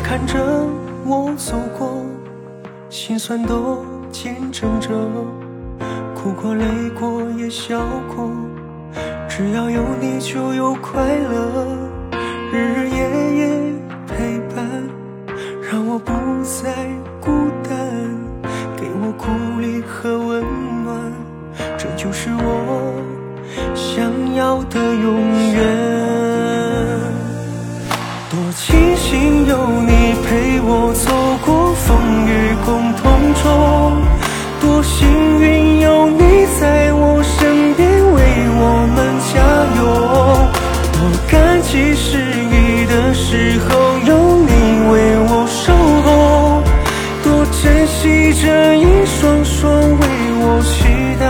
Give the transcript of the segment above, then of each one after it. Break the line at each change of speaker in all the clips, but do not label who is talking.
你看着我走过，心酸都见证着，哭过累过也笑过，只要有你就有快乐，日日夜夜陪伴，让我不再孤单，给我鼓励和温暖，这就是我想要的拥多庆幸有你陪我走过风雨共同中，多幸运有你在我身边为我们加油，多感激失意的时候有你为我守候，多珍惜这一双双为我期待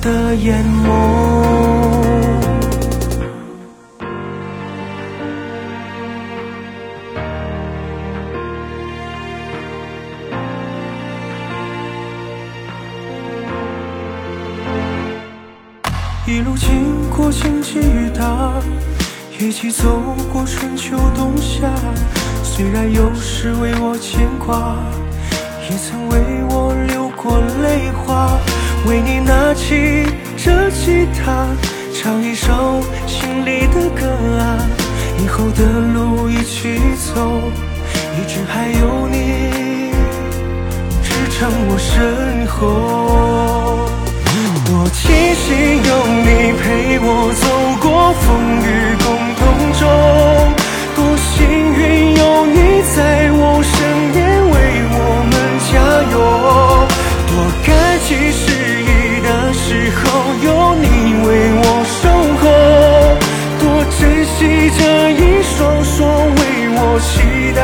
的眼眸。一路经过荆棘雨打，一起走过春秋冬夏。虽然有时为我牵挂，也曾为我流过泪花。为你拿起这吉他，唱一首心里的歌啊。以后的路一起走，一直还有你支撑我身后。多庆幸有你陪我走过风雨共同中，多幸运有你在我身边为我们加油，多感激失意的时候有你为我守候，多珍惜这一双双为我期待，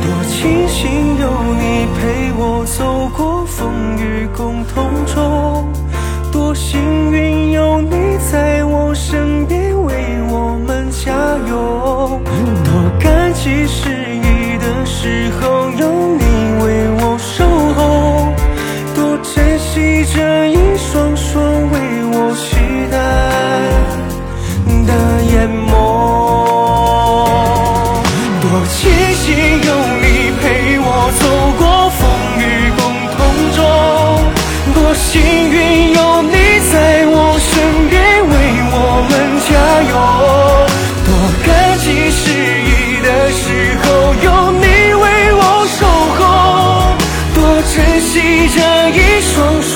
多庆幸有你陪我走共同中，多幸运有你在我身边为我们加油，多感激失意的时候有你为我守候，多珍惜这一双双幸运有你在我身边为我们加油，多感激失意的时候有你为我守候，多珍惜这一双双